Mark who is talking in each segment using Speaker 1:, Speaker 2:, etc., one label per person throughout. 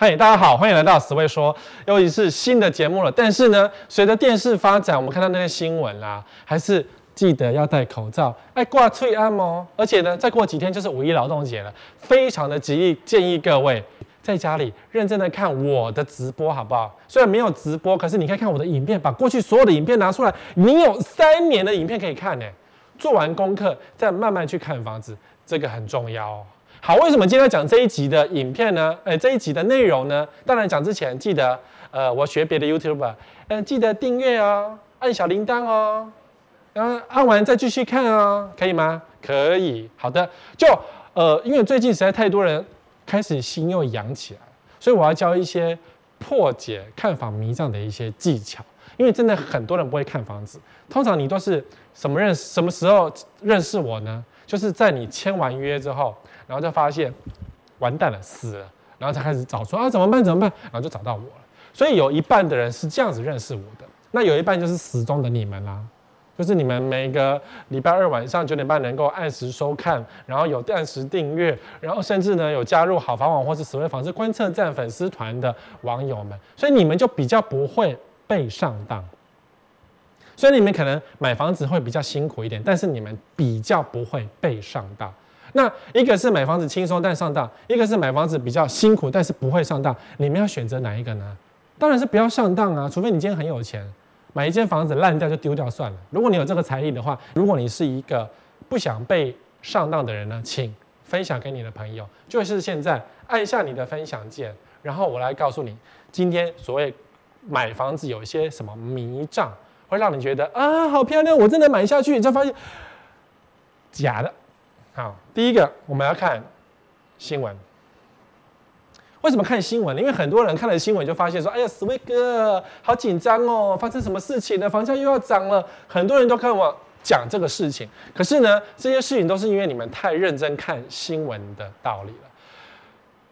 Speaker 1: 嗨，大家好，欢迎来到十位说，又一次新的节目了。但是呢，随着电视发展，我们看到那些新闻啦，还是记得要戴口罩，哎，挂翠安哦。而且呢，再过几天就是五一劳动节了，非常的急建议各位在家里认真的看我的直播，好不好？虽然没有直播，可是你可以看我的影片，把过去所有的影片拿出来，你有三年的影片可以看呢。做完功课再慢慢去看房子，这个很重要哦。好，为什么今天要讲这一集的影片呢？哎，这一集的内容呢？当然讲之前记得，呃，我学别的 YouTuber，嗯，记得订阅哦，按小铃铛哦，然后按完再继续看哦，可以吗？可以。好的，就呃，因为最近实在太多人开始心又痒起来，所以我要教一些破解看房迷障的一些技巧。因为真的很多人不会看房子，通常你都是什么认识，什么时候认识我呢？就是在你签完约之后。然后就发现完蛋了，死了，然后才开始找说啊怎么办怎么办，然后就找到我了。所以有一半的人是这样子认识我的，那有一半就是死忠的你们啦，就是你们每个礼拜二晚上九点半能够按时收看，然后有按时订阅，然后甚至呢有加入好房网或是史威房市观测站粉丝团的网友们，所以你们就比较不会被上当。所以你们可能买房子会比较辛苦一点，但是你们比较不会被上当。那一个是买房子轻松但上当，一个是买房子比较辛苦但是不会上当，你们要选择哪一个呢？当然是不要上当啊，除非你今天很有钱，买一间房子烂掉就丢掉算了。如果你有这个财力的话，如果你是一个不想被上当的人呢，请分享给你的朋友，就是现在按下你的分享键，然后我来告诉你，今天所谓买房子有一些什么迷障，会让你觉得啊好漂亮，我真的买下去，你才发现假的。好，第一个我们要看新闻。为什么看新闻呢？因为很多人看了新闻就发现说：“哎呀，史威哥好紧张哦，发生什么事情了？房价又要涨了。”很多人都跟我讲这个事情。可是呢，这些事情都是因为你们太认真看新闻的道理了。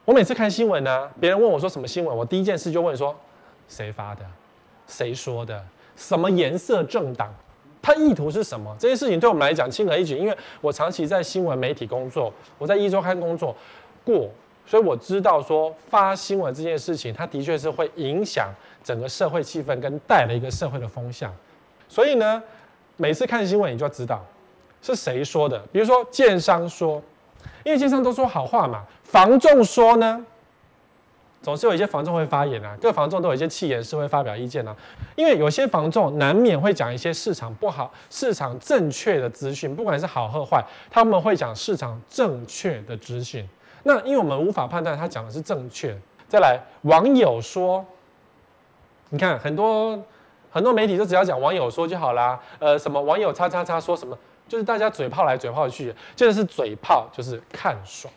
Speaker 1: 我每次看新闻呢，别人问我说什么新闻，我第一件事就问说：谁发的？谁说的？什么颜色政党？它意图是什么？这件事情对我们来讲轻而易举，因为我长期在新闻媒体工作，我在一周刊工作过，所以我知道说发新闻这件事情，它的确是会影响整个社会气氛跟带了一个社会的风向。所以呢，每次看新闻你就要知道是谁说的。比如说建商说，因为建商都说好话嘛，房仲说呢。总是有一些房仲会发言啊，各房仲都有一些气言，是会发表意见啊。因为有些房仲难免会讲一些市场不好、市场正确的资讯，不管是好和坏，他们会讲市场正确的资讯。那因为我们无法判断他讲的是正确。再来，网友说，你看很多很多媒体都只要讲网友说就好啦。呃，什么网友叉叉叉说什么，就是大家嘴炮来嘴炮去，就是嘴炮，就是看爽。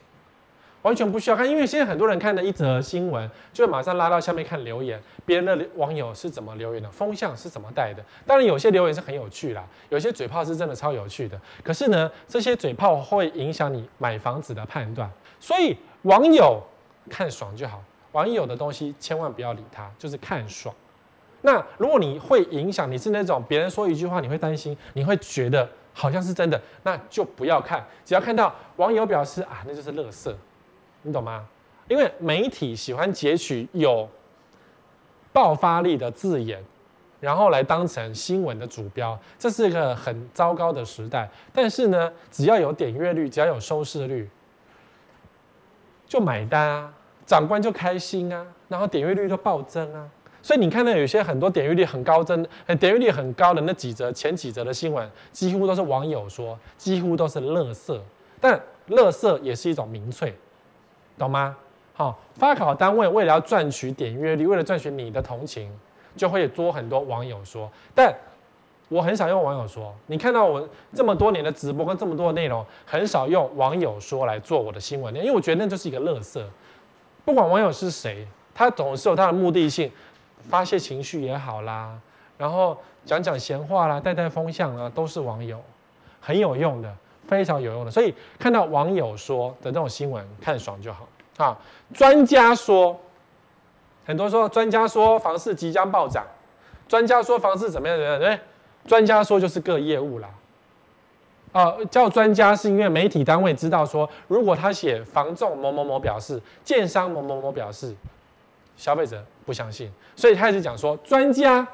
Speaker 1: 完全不需要看，因为现在很多人看的一则新闻，就会马上拉到下面看留言，别人的网友是怎么留言的，风向是怎么带的。当然，有些留言是很有趣啦，有些嘴炮是真的超有趣的。可是呢，这些嘴炮会影响你买房子的判断，所以网友看爽就好，网友的东西千万不要理他，就是看爽。那如果你会影响，你是那种别人说一句话你会担心，你会觉得好像是真的，那就不要看。只要看到网友表示啊，那就是垃圾。你懂吗？因为媒体喜欢截取有爆发力的字眼，然后来当成新闻的主标，这是一个很糟糕的时代。但是呢，只要有点阅率，只要有收视率，就买单啊，长官就开心啊，然后点阅率就暴增啊。所以你看到有些很多点阅率很高增、点阅率很高的那几则、前几则的新闻，几乎都是网友说，几乎都是垃圾。但垃圾也是一种民粹。懂吗？好，发考单位为了要赚取点阅率，为了赚取你的同情，就会多很多网友说。但我很少用网友说。你看到我这么多年的直播跟这么多的内容，很少用网友说来做我的新闻，因为我觉得那就是一个垃圾。不管网友是谁，他总是有他的目的性，发泄情绪也好啦，然后讲讲闲话啦，带带风向啊，都是网友，很有用的。非常有用的，所以看到网友说的这种新闻，看爽就好啊。专家说，很多说专家说房市即将暴涨，专家说房市怎么样怎么样？对，专家说就是各业务啦。啊，叫专家是因为媒体单位知道说，如果他写房仲某某某表示，建商某某某表示，消费者不相信，所以开始讲说专家，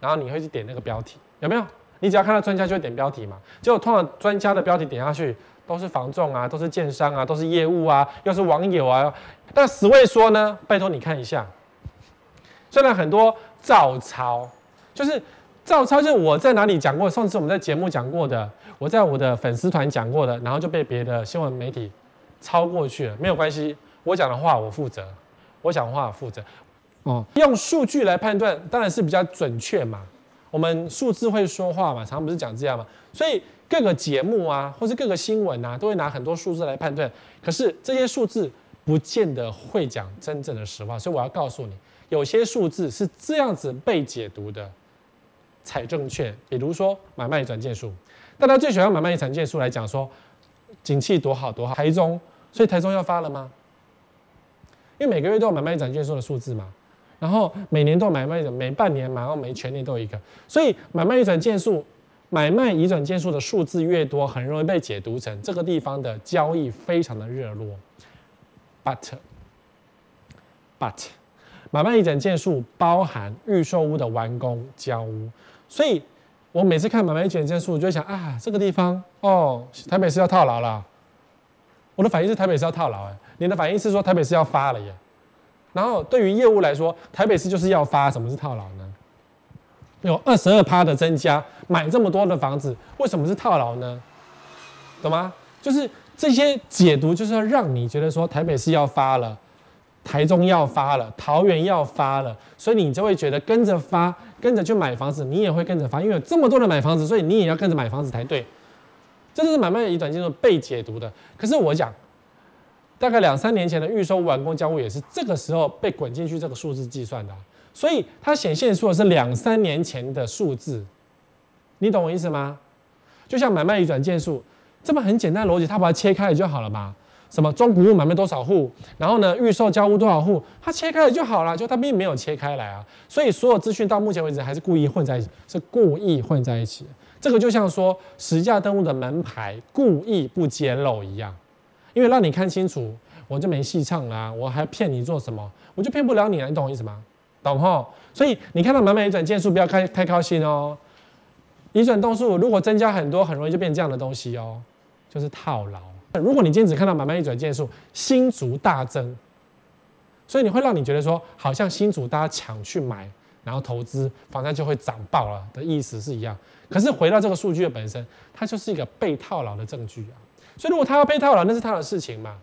Speaker 1: 然后你会去点那个标题，有没有？你只要看到专家就会点标题嘛。结果通常专家的标题点下去都是房仲啊，都是建商啊，都是业务啊，又是网友啊。但死位说呢，拜托你看一下，虽然很多照抄，就是照抄，就是我在哪里讲过，上次我们在节目讲过的，我在我的粉丝团讲过的，然后就被别的新闻媒体抄过去了，没有关系，我讲的话我负责，我讲的话我负责。哦，用数据来判断当然是比较准确嘛。我们数字会说话嘛，常常不是讲这样嘛。所以各个节目啊，或是各个新闻啊，都会拿很多数字来判断。可是这些数字不见得会讲真正的实话。所以我要告诉你，有些数字是这样子被解读的才正确。比如说买卖转件数，大家最喜欢买卖转件数来讲说景气多好多好。台中，所以台中要发了吗？因为每个月都有买卖转件数的数字嘛。然后每年都有买卖的，每半年买，然后每全年都有一个，所以买卖移转件数，买卖移转件数的数字越多，很容易被解读成这个地方的交易非常的热络。But but 买卖移转件数包含预售屋的完工交屋，所以我每次看买卖移转件数，我就想啊，这个地方哦，台北市要套牢了。我的反应是台北市要套牢，哎，你的反应是说台北市要发了耶。然后对于业务来说，台北市就是要发，什么是套牢呢？有二十二趴的增加，买这么多的房子，为什么是套牢呢？懂吗？就是这些解读，就是要让你觉得说台北市要发了，台中要发了，桃园要发了，所以你就会觉得跟着发，跟着去买房子，你也会跟着发，因为有这么多人买房子，所以你也要跟着买房子才对。这就是买卖移转进入被解读的。可是我讲。大概两三年前的预售完工交屋也是这个时候被滚进去这个数字计算的，所以它显现出的是两三年前的数字，你懂我意思吗？就像买卖移转件数，这么很简单的逻辑，它把它切开了就好了嘛。什么中古屋买卖多少户，然后呢预售交屋多少户，它切开了就好了，就它并没有切开来啊。所以所有资讯到目前为止还是故意混在一起，是故意混在一起。这个就像说实价登录的门牌故意不揭露一样。因为让你看清楚，我就没戏唱啦，我还骗你做什么？我就骗不了你了，你懂我意思吗？懂吼？所以你看到买卖一转件数，不要开太高兴哦。移转动数如果增加很多，很容易就变这样的东西哦，就是套牢。如果你今天只看到买卖一转件数，新竹大增，所以你会让你觉得说，好像新竹大家抢去买，然后投资房价就会涨爆了的意思是一样。可是回到这个数据的本身，它就是一个被套牢的证据啊。所以，如果他要被套牢，那是他的事情嘛，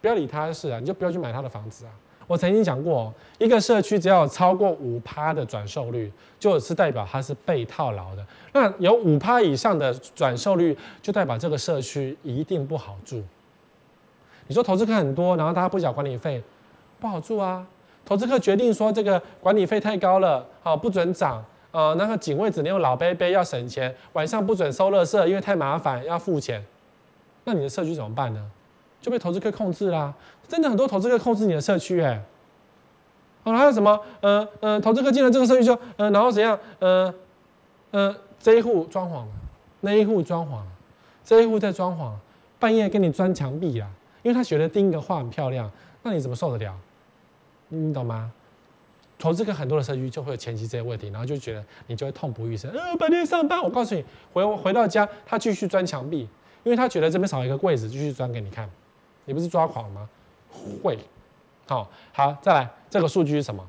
Speaker 1: 不要理他的事啊，你就不要去买他的房子啊。我曾经讲过，一个社区只要有超过五趴的转售率，就是代表它是被套牢的。那有五趴以上的转售率，就代表这个社区一定不好住。你说投资客很多，然后大家不缴管理费，不好住啊。投资客决定说这个管理费太高了，好不准涨，呃，那个警卫只能用老杯杯要省钱，晚上不准收垃圾，因为太麻烦要付钱。那你的社区怎么办呢？就被投资客控制啦！真的很多投资客控制你的社区哎。好，还有什么？呃呃，投资客进了这个社区就，呃，然后怎样？呃呃，这一户装潢，那一户装潢，这一户在装潢，半夜跟你钻墙壁啦，因为他觉得钉个画很漂亮，那你怎么受得了？你懂吗？投资客很多的社区就会有前期这些问题，然后就觉得你就会痛不欲生。呃，白天上班，我告诉你，回回到家他继续钻墙壁。因为他觉得这边少一个柜子，继续装给你看，你不是抓狂吗？会，好，好，再来，这个数据是什么？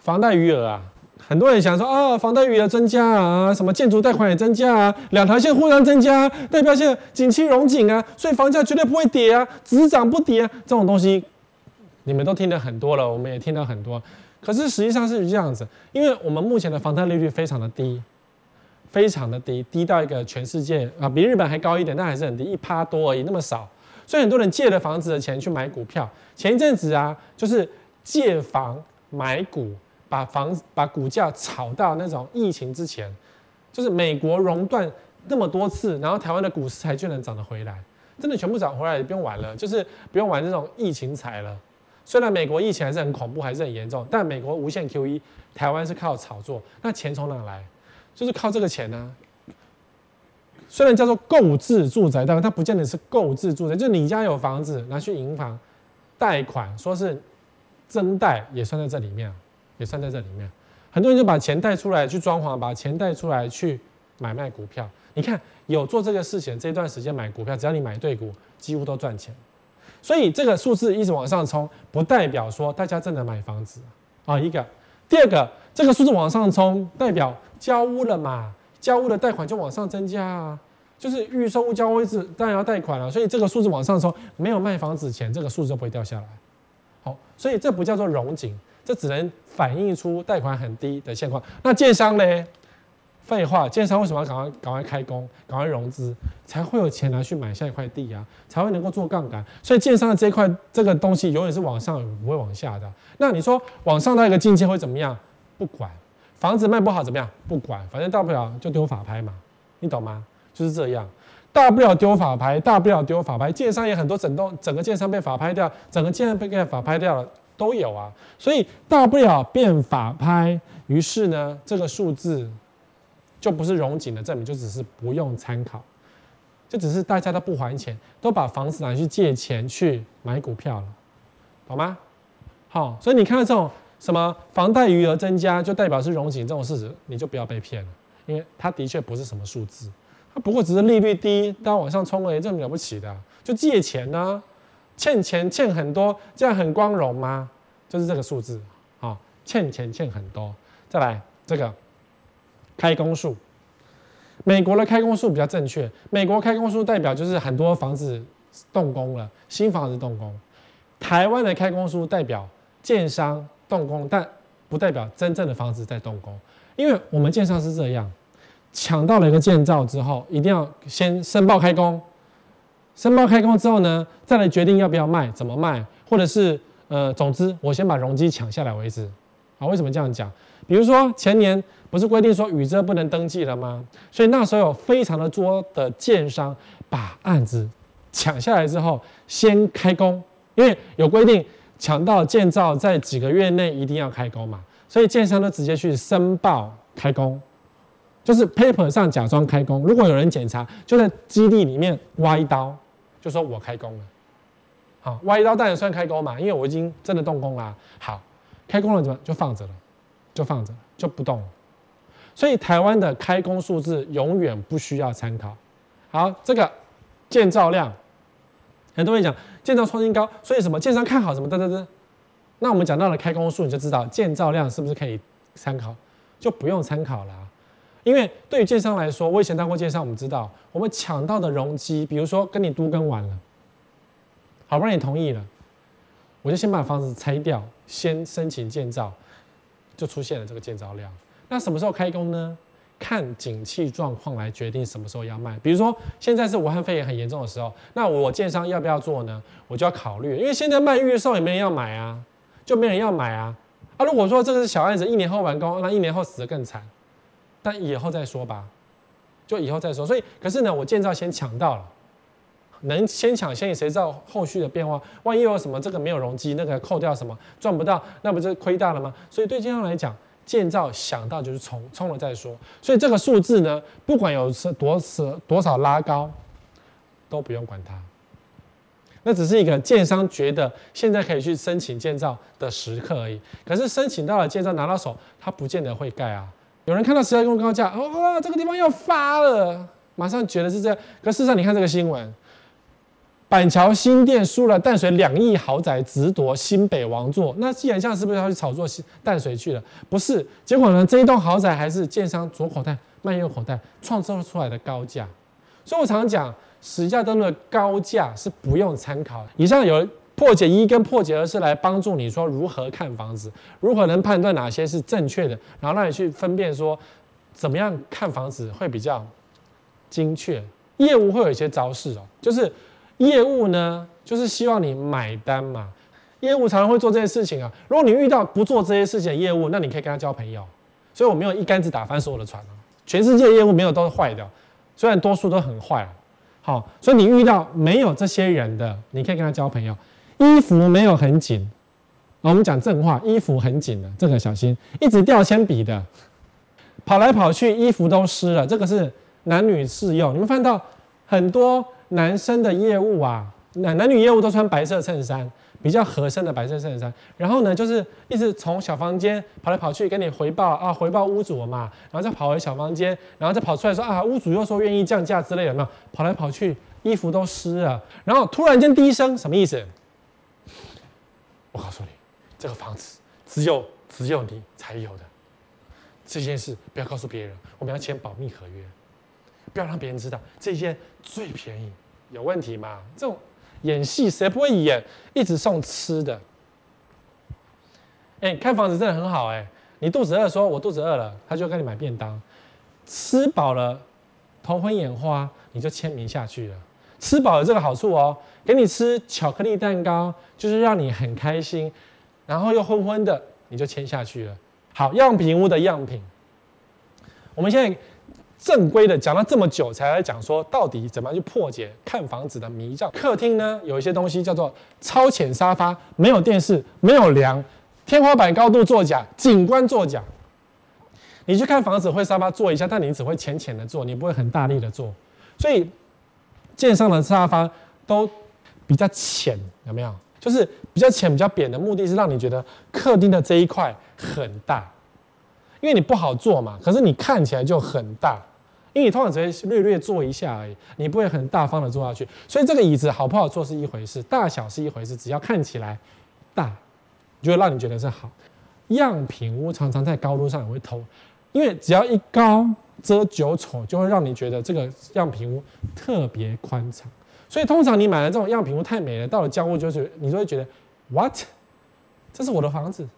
Speaker 1: 房贷余额啊，很多人想说啊、房贷余额增加啊，什么建筑贷款也增加啊，两条线互相增加，代表现在景气荣景啊，所以房价绝对不会跌啊，只涨不跌啊，这种东西你们都听得很多了，我们也听到很多，可是实际上是这样子，因为我们目前的房贷利率非常的低。非常的低，低到一个全世界啊，比日本还高一点，但还是很低，一趴多而已，那么少。所以很多人借了房子的钱去买股票。前一阵子啊，就是借房买股，把房把股价炒到那种疫情之前，就是美国熔断那么多次，然后台湾的股市才居然涨得回来，真的全部涨回来，也不用玩了，就是不用玩这种疫情财了。虽然美国疫情还是很恐怖，还是很严重，但美国无限 QE，台湾是靠炒作，那钱从哪来？就是靠这个钱呢、虽然叫做购置住宅，但它不见得是购置住宅，就是你家有房子拿去银行贷款说是增贷也算在这里面，也算在这里面。很多人就把钱贷出来去装潢，把钱贷出来去买卖股票。你看有做这个事情，这段时间买股票，只要你买对股，几乎都赚钱。所以这个数字一直往上冲，不代表说大家真的买房子啊。一个，第二个，这个数字往上冲，代表交屋了嘛？交屋的贷款就往上增加啊。就是预售屋交屋是当然要贷款了，所以这个数字往上冲，没有卖房子前，这个数字就不会掉下来。好，所以这不叫做融景，这只能反映出贷款很低的现况。那建商呢？废话，建商为什么要赶快赶快开工，赶快融资，才会有钱拿去买下一块地啊，才会能够做杠杆。所以建商的这块这个东西永远是往上，不会往下的。那你说往上到一个境界会怎么样？不管，房子卖不好怎么样？不管，反正大不了就丢法拍嘛，你懂吗？就是这样，大不了丢法拍，大不了丢法拍。建商也很多，整栋整个建商被法拍掉，整个建商被法拍掉了都有啊。所以大不了变法拍，于是呢，这个数字就不是融景的证明，就只是不用参考，就只是大家都不还钱，都把房子拿去借钱去买股票了，懂吗？好，所以你看到这种什么房贷余额增加，就代表是融景这种事实，你就不要被骗了，因为它的确不是什么数字。它不过只是利率低，当往上冲而已，这么了不起的？就借钱呢、欠钱欠很多，这样很光荣吗？就是这个数字啊，欠钱欠很多。再来这个开工数，美国的开工数比较正确。美国开工数代表就是很多房子动工了，新房子动工。台湾的开工数代表建商动工，但不代表真正的房子在动工，因为我们建商是这样。抢到了一个建造之后，一定要先申报开工。申报开工之后呢，再来决定要不要卖，怎么卖，或者是呃，总之我先把容积抢下来为止。啊，为什么这样讲？比如说前年不是规定说雨遮不能登记了吗？所以那时候有非常的多的建商把案子抢下来之后，先开工，因为有规定强到建造在几个月内一定要开工嘛，所以建商都直接去申报开工。就是 paper 上假装开工，如果有人检查，就在基地里面挖一刀，就说我开工了。好，挖一刀当然算开工嘛，因为我已经真的动工啦。好，开工了怎么就放着了，就放着就不动。所以台湾的开工数字永远不需要参考。好，这个建造量，很多人讲建造创新高，所以什么建商看好什么，噔噔噔。那我们讲到了开工数，你就知道建造量是不是可以参考，就不用参考了。因为对于建商来说，我以前当过建商，我们知道，我们抢到的容积，比如说跟你都跟完了，好不容易同意了，我就先把房子拆掉，先申请建造，就出现了这个建造量。那什么时候开工呢？看景气状况来决定什么时候要卖。比如说现在是武汉肺炎很严重的时候，那我建商要不要做呢？我就要考虑，因为现在卖预售也没人要买啊，就没人要买啊。啊，如果说这个是小案子，一年后完工，那一年后死得更惨。但以后再说吧，就以后再说。所以，可是呢，我建造先抢到了，能先抢先赢，谁知道后续的变化？万一有什么这个没有容积，那个扣掉什么赚不到，那不就亏大了吗？所以对建商来讲，建造想到就是冲，冲了再说。所以这个数字呢，不管有多少多少拉高，都不用管它。那只是一个建商觉得现在可以去申请建造的时刻而已。可是申请到了建造拿到手，他不见得会盖啊。有人看到十二公高价，哦，这个地方要发了，马上觉得是这样。可事实上，你看这个新闻，板桥新店输了淡水两亿豪宅，直夺新北王座。那既然这样，是不是要去炒作淡水去了？不是，结果呢，这一栋豪宅还是建商左口袋卖右口袋创造出来的高价。所以我常常讲，实价登录的高价是不用参考的。以上有。破解一跟破解二是来帮助你说如何看房子，如何能判断哪些是正确的，然后让你去分辨说怎么样看房子会比较精确。业务会有一些招式哦，就是业务呢，就是希望你买单嘛。业务常常会做这些事情啊。如果你遇到不做这些事情的业务，那你可以跟他交朋友。所以我没有一竿子打翻所有的船啊。全世界业务没有都是坏的，虽然多数都很坏。好，所以你遇到没有这些人的，你可以跟他交朋友。衣服没有很紧，我们讲正话，衣服很紧的，这个小心，一直掉铅笔的，跑来跑去，衣服都湿了，这个是男女适用。你们看到很多男生的业务啊，男男女业务都穿白色衬衫，比较合身的白色衬衫，然后呢，就是一直从小房间跑来跑去跟你回报啊，回报屋主嘛，然后再跑回小房间，然后再跑出来说啊，屋主又说愿意降价之类的，有没有？跑来跑去，衣服都湿了，然后突然间低声，什么意思？我告诉你，这个房子只有只有你才有的，这件事不要告诉别人，我们要签保密合约，不要让别人知道，这件最便宜，有问题吗？这种。演戏谁不会演？一直送吃的。哎，看房子真的很好哎。你肚子饿，说我肚子饿了，他就跟你买便当。吃饱了，头昏眼花，你就签名下去了。吃饱有这个好处哦，给你吃巧克力蛋糕，就是让你很开心，然后又昏昏的，你就签下去了。好，样品屋的样品，我们现在。正规的讲了这么久，才来讲说到底怎么样去破解看房子的迷障。客厅呢，有一些东西叫做超浅沙发，没有电视，没有梁，天花板高度作假，景观作假。你去看房子会沙发坐一下，但你只会浅浅的坐，你不会很大力的坐。所以，建商的沙发都比较浅，有没有？就是比较浅、比较扁的目的是让你觉得客厅的这一块很大。因为你不好坐嘛，可是你看起来就很大，因为你通常只会略略坐一下而已，你不会很大方的坐下去。所以这个椅子好不好坐是一回事，大小是一回事，只要看起来大，就会让你觉得是好。样品屋常常在高度上也会偷，因为只要一高遮九丑，就会让你觉得这个样品屋特别宽敞。所以通常你买了这种样品屋太美了，到了交屋就是你就会觉得 what，这是我的房子，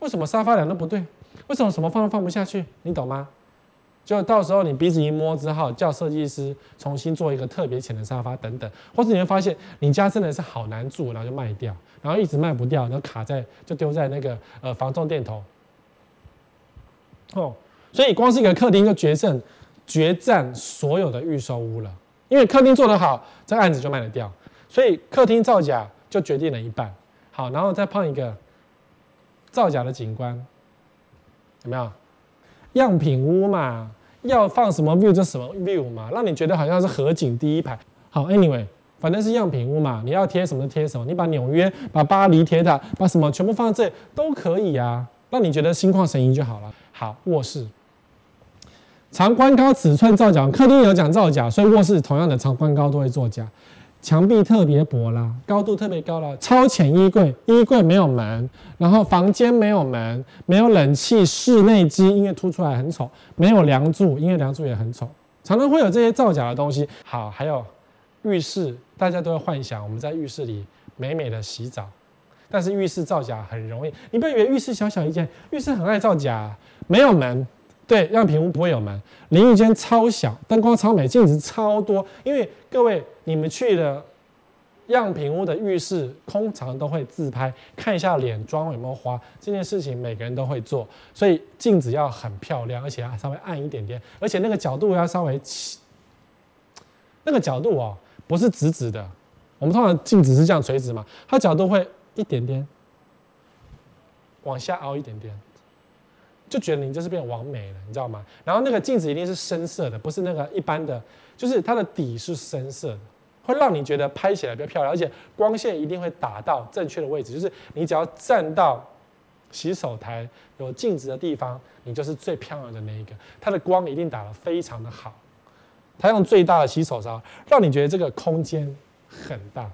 Speaker 1: 为什么沙发梁都不对？为什么什么放都放不下去？你懂吗？就到时候你鼻子一摸之后，叫设计师重新做一个特别浅的沙发等等，或者你会发现你家真的是好难住，然后就卖掉，然后一直卖不掉，然后卡在就丢在那个呃房仲店头。哦，所以光是一个客厅就决胜决战所有的预售屋了，因为客厅做得好，这案子就卖得掉，所以客厅造假就决定了一半。好，然后再碰一个造假的景观。有没有样品屋嘛？要放什么 view 就什么 view 嘛，让你觉得好像是河景第一排。好，anyway，反正是样品屋嘛，你要贴什么贴什么。你把纽约、把巴黎铁塔、把什么全部放在这里都可以啊，让你觉得心旷神怡就好了。好，卧室长宽高尺寸造假，客厅有讲造假，所以卧室同样的长宽高都会作假。墙壁特别薄啦，高度特别高了，超浅衣柜，衣柜没有门，然后房间没有门，没有冷气，室内机因为凸出来很丑，没有梁柱，因为梁柱也很丑，常常会有这些造假的东西。好，还有浴室，大家都会幻想我们在浴室里美美的洗澡，但是浴室造假很容易，你不要以为浴室小小一间，浴室很爱造假，没有门。对，样品屋不会有门，淋浴间超小，灯光超美，镜子超多。因为各位，你们去的样品屋的浴室，通常都会自拍，看一下脸妆有没有花。这件事情每个人都会做，所以镜子要很漂亮，而且要稍微暗一点点，而且那个角度要稍微，那个角度哦，不是直直的。我们通常镜子是这样垂直嘛，它角度会一点点往下凹一点点。就觉得你就是变完美了，你知道吗？然后那个镜子一定是深色的，不是那个一般的，就是它的底是深色的，会让你觉得拍起来比较漂亮，而且光线一定会打到正确的位置，就是你只要站到洗手台有镜子的地方，你就是最漂亮的那一个。它的光一定打得非常的好，它用最大的洗手槽，让你觉得这个空间很大。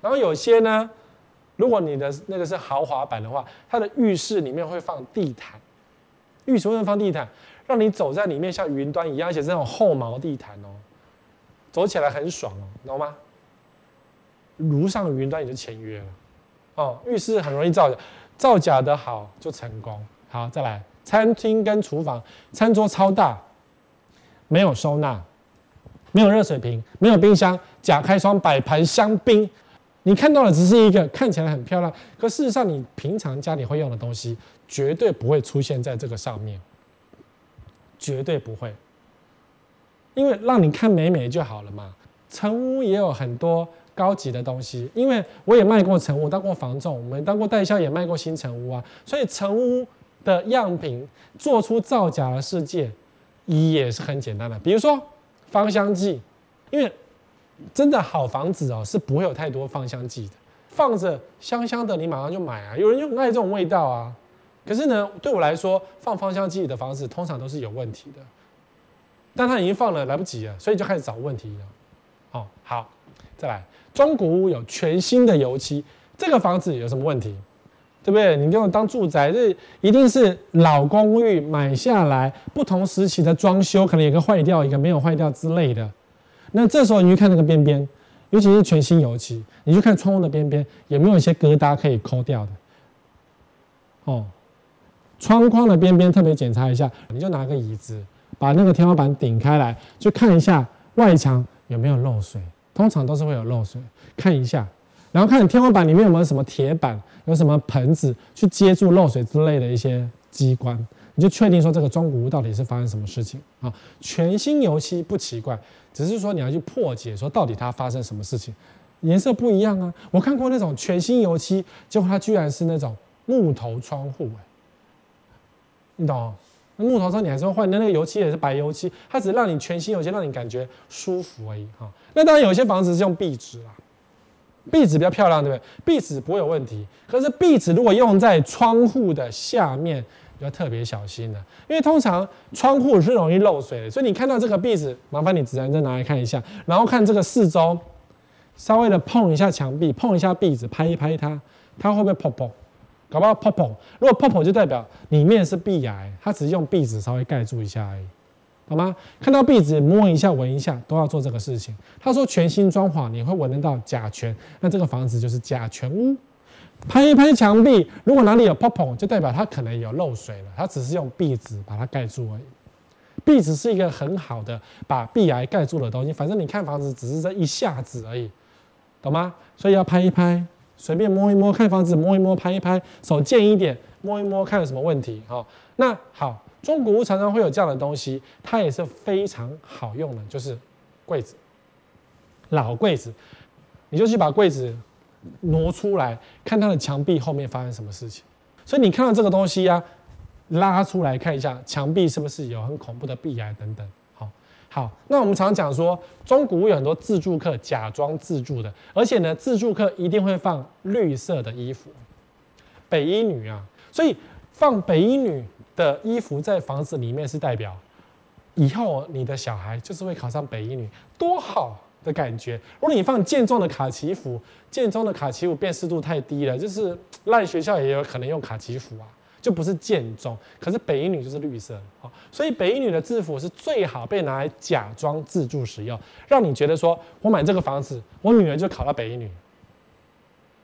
Speaker 1: 然后有些呢。如果你的那个是豪华版的话，它的浴室里面会放地毯，浴室会放地毯，让你走在里面像云端一样，而且是那种厚毛地毯哦，走起来很爽哦，懂吗？如上云端你就签约了哦。浴室很容易造假，造假的好就成功。好，再来，餐厅跟厨房，餐桌超大，没有收纳，没有热水瓶，没有冰箱，假开窗摆盘香槟。你看到的只是一个看起来很漂亮，可事实上你平常家里会用的东西绝对不会出现在这个上面，绝对不会，因为让你看美美就好了嘛。成屋也有很多高级的东西，因为我也卖过成屋，当过房仲，我们当过代销，也卖过新成屋啊，所以成屋的样品做出造假的世界也是很简单的，比如说芳香剂，因为。真的好房子哦，是不会有太多芳香剂的。放着香香的，你马上就买啊。有人就爱这种味道啊。可是呢，对我来说，放芳香剂的房子通常都是有问题的。但他已经放了，来不及了，所以就开始找问题了。哦，好，再来，中古屋有全新的油漆，这个房子有什么问题？对不对？你用当住宅，这一定是老公寓买下来，不同时期的装修，可能有个坏掉，一个没有坏掉之类的。那这时候你去看那个边边，尤其是全新油漆，你去看窗户的边边有没有一些疙瘩可以抠掉的。哦，窗框的边边特别检查一下，你就拿个椅子把那个天花板顶开来，去看一下外墙有没有漏水，通常都是会有漏水，看一下。然后看天花板里面有没有什么铁板，有什么盆子去接住漏水之类的一些机关，你就确定说这个中古屋到底是发生什么事情啊？全新油漆不奇怪，只是说你要去破解说到底它发生什么事情，颜色不一样啊。我看过那种全新油漆，结果它居然是那种木头窗户，哎，你懂？那木头窗你还是要换，那那个油漆也是白油漆，它只是让你全新油漆让你感觉舒服而已哈。那当然有些房子是用壁纸啦。壁纸比较漂亮，对不对？壁纸不会有问题，可是壁纸如果用在窗户的下面，要特别小心的，因为通常窗户是容易漏水的，所以你看到这个壁纸，麻烦你自然再拿来看一下，然后看这个四周，稍微的碰一下墙壁，碰一下壁纸，拍一拍它，它会不会破破？搞不好破破，如果破破就代表里面是壁癌，它只是用壁纸稍微盖住一下而已。好吗？看到壁纸，摸一下、闻一下，都要做这个事情。他说全新装潢，你会闻得到甲醛，那这个房子就是甲醛屋。拍一拍墙壁，如果哪里有泡泡，就代表它可能有漏水了。它只是用壁纸把它盖住而已。壁纸是一个很好的把壁癌盖住的东西。反正你看房子只是这一下子而已，懂吗？所以要拍一拍，随便摸一摸，看房子摸一摸，拍一拍，手贱一点，摸一摸，看有什么问题。好，那好。中古屋常常会有这样的东西，它也是非常好用的，就是柜子，老柜子，你就去把柜子挪出来，看它的墙壁后面发生什么事情。所以你看到这个东西呀、啊，拉出来看一下墙壁是不是有很恐怖的壁癌等等。好，好，那我们常讲说，中古屋有很多自助客假装自助的，而且呢，自助客一定会放绿色的衣服，北一女啊，所以放北一女。的衣服在房子里面是代表，以后你的小孩就是会考上北一女，多好的感觉。如果你放健壮的卡其服，健壮的卡其服辨识度太低了，就是 烂学校也有可能用卡其服啊，就不是健壮。可是北一女就是绿色，所以北一女的制服是最好被拿来假装自助使用，让你觉得说我买这个房子，我女儿就考到北一女。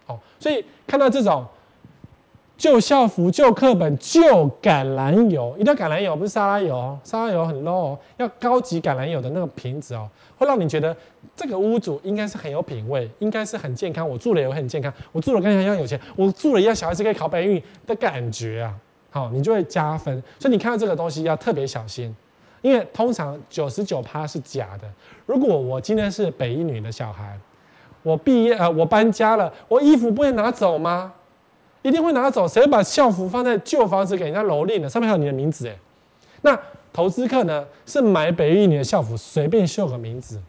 Speaker 1: 好，所以看到这种。旧校服、旧课本、旧橄榄油，一定要橄榄油，不是沙拉油哦。沙拉油很 low 哦，要高级橄榄油的那个瓶子哦，会让你觉得这个屋主应该是很有品味，应该是很健康。我住了也会很健康，我住了跟人家一样有钱，我住了一样小孩子可以考北一的感觉啊，好，你就会加分。所以你看到这个东西要特别小心，因为通常九十九趴是假的。如果我今天是北一女的小孩，我毕业呃，我搬家了，我衣服不会拿走吗？一定会拿走，谁把校服放在旧房子给人家蹂躏的？上面还有你的名字哎。那投资客呢？是买北一女的校服，随便绣个名字，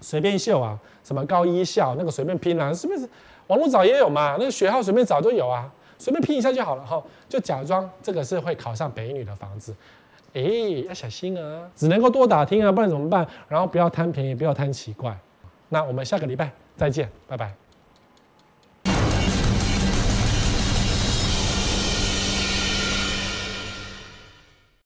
Speaker 1: 随便秀啊，什么高一校那个随便拼啊，是不是？网络找也有嘛，那个学号随便找都有啊，随便拼一下就好了哈。就假装这个是会考上北女的房子，哎，要小心啊，只能够多打听啊，不然怎么办？然后不要贪便宜，不要贪奇怪。那我们下个礼拜再见，拜拜。